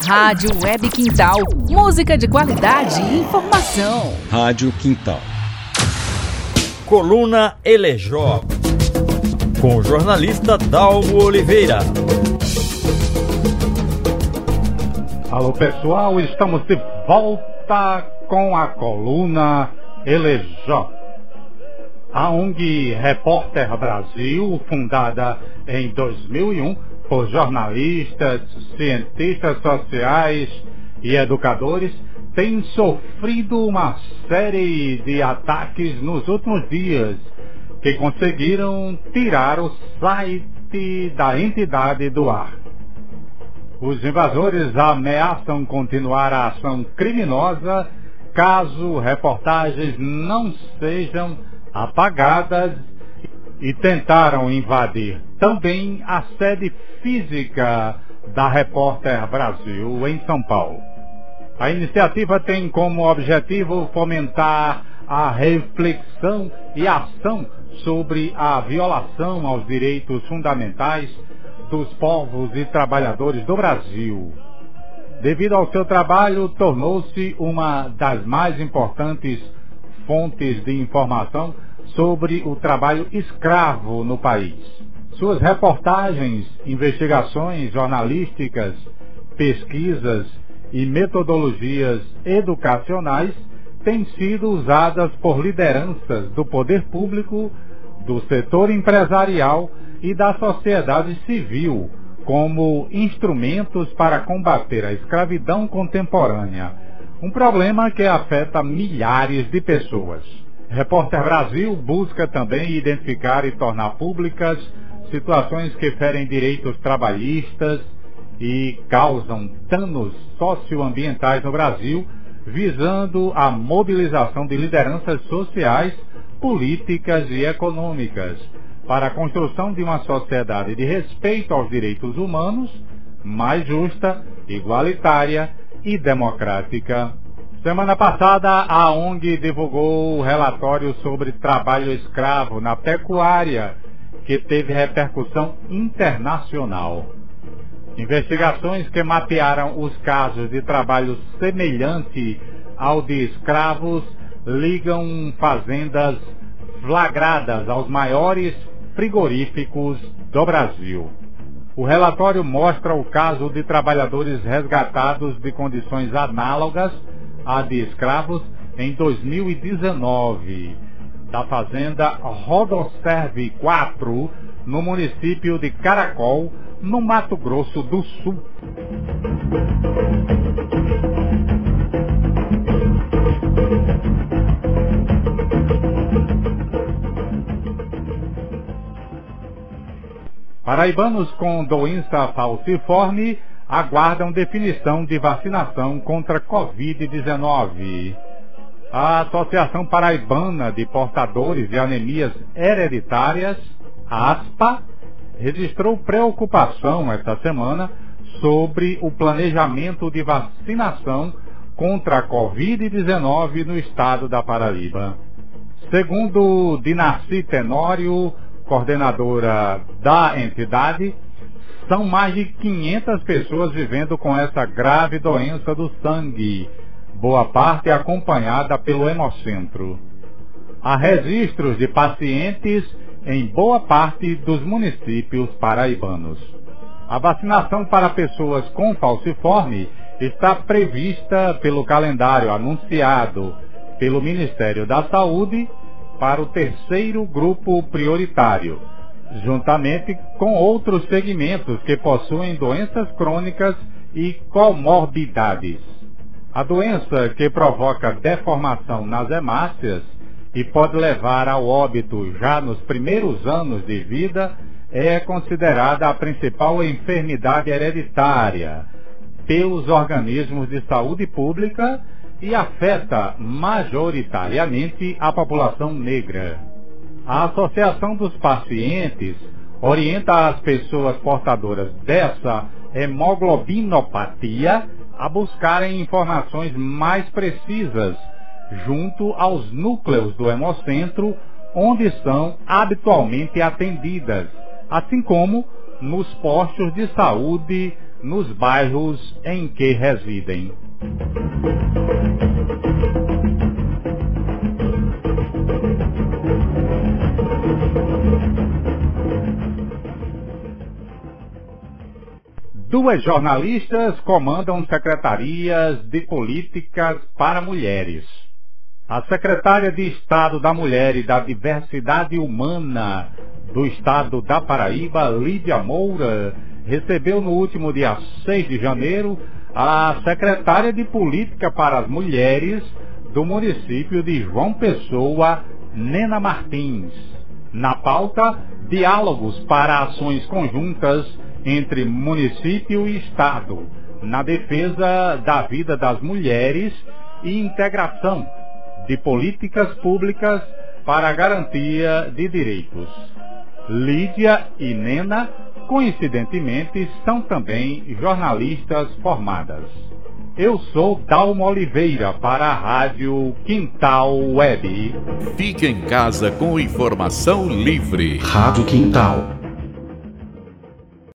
Rádio Web Quintal. Música de qualidade e informação. Rádio Quintal. Coluna Elejó. Com o jornalista Dalmo Oliveira. Alô pessoal, estamos de volta com a coluna Elejó. A ONG Repórter Brasil, fundada em 2001 por jornalistas, cientistas sociais e educadores, tem sofrido uma série de ataques nos últimos dias que conseguiram tirar o site da entidade do ar. Os invasores ameaçam continuar a ação criminosa caso reportagens não sejam apagadas e tentaram invadir também a sede física da Repórter Brasil em São Paulo. A iniciativa tem como objetivo fomentar a reflexão e ação sobre a violação aos direitos fundamentais dos povos e trabalhadores do Brasil. Devido ao seu trabalho, tornou-se uma das mais importantes fontes de informação sobre o trabalho escravo no país. Suas reportagens, investigações jornalísticas, pesquisas e metodologias educacionais têm sido usadas por lideranças do poder público, do setor empresarial e da sociedade civil como instrumentos para combater a escravidão contemporânea, um problema que afeta milhares de pessoas. Repórter Brasil busca também identificar e tornar públicas situações que ferem direitos trabalhistas e causam danos socioambientais no Brasil, visando a mobilização de lideranças sociais, políticas e econômicas para a construção de uma sociedade de respeito aos direitos humanos, mais justa, igualitária e democrática. Semana passada, a ONG divulgou o relatório sobre trabalho escravo na pecuária, que teve repercussão internacional. Investigações que mapearam os casos de trabalho semelhante ao de escravos ligam fazendas flagradas aos maiores frigoríficos do Brasil. O relatório mostra o caso de trabalhadores resgatados de condições análogas à de escravos em 2019, da fazenda Rodoserve 4, no município de Caracol, no Mato Grosso do Sul. Paraibanos com doença falciforme aguardam definição de vacinação contra Covid-19. A Associação Paraibana de Portadores de Anemias Hereditárias, ASPA, registrou preocupação esta semana sobre o planejamento de vacinação contra a Covid-19 no estado da Paraíba. Segundo Dinarci Tenório, coordenadora da entidade, são mais de 500 pessoas vivendo com essa grave doença do sangue, boa parte acompanhada pelo hemocentro. Há registros de pacientes em boa parte dos municípios paraibanos. A vacinação para pessoas com falciforme está prevista pelo calendário anunciado pelo Ministério da Saúde para o terceiro grupo prioritário, juntamente com outros segmentos que possuem doenças crônicas e comorbidades. A doença que provoca deformação nas hemácias e pode levar ao óbito já nos primeiros anos de vida é considerada a principal enfermidade hereditária pelos organismos de saúde pública e afeta majoritariamente a população negra. A Associação dos Pacientes orienta as pessoas portadoras dessa hemoglobinopatia a buscarem informações mais precisas junto aos núcleos do hemocentro onde são habitualmente atendidas, assim como nos postos de saúde nos bairros em que residem. Duas jornalistas comandam secretarias de políticas para mulheres. A secretária de Estado da Mulher e da Diversidade Humana do Estado da Paraíba, Lídia Moura, recebeu no último dia 6 de janeiro a secretária de Política para as Mulheres do município de João Pessoa, Nena Martins. Na pauta, diálogos para ações conjuntas entre município e Estado, na defesa da vida das mulheres e integração de políticas públicas para a garantia de direitos. Lídia e Nena, coincidentemente, são também jornalistas formadas. Eu sou Dalmo Oliveira para a Rádio Quintal Web. Fique em casa com informação livre. Rádio Quintal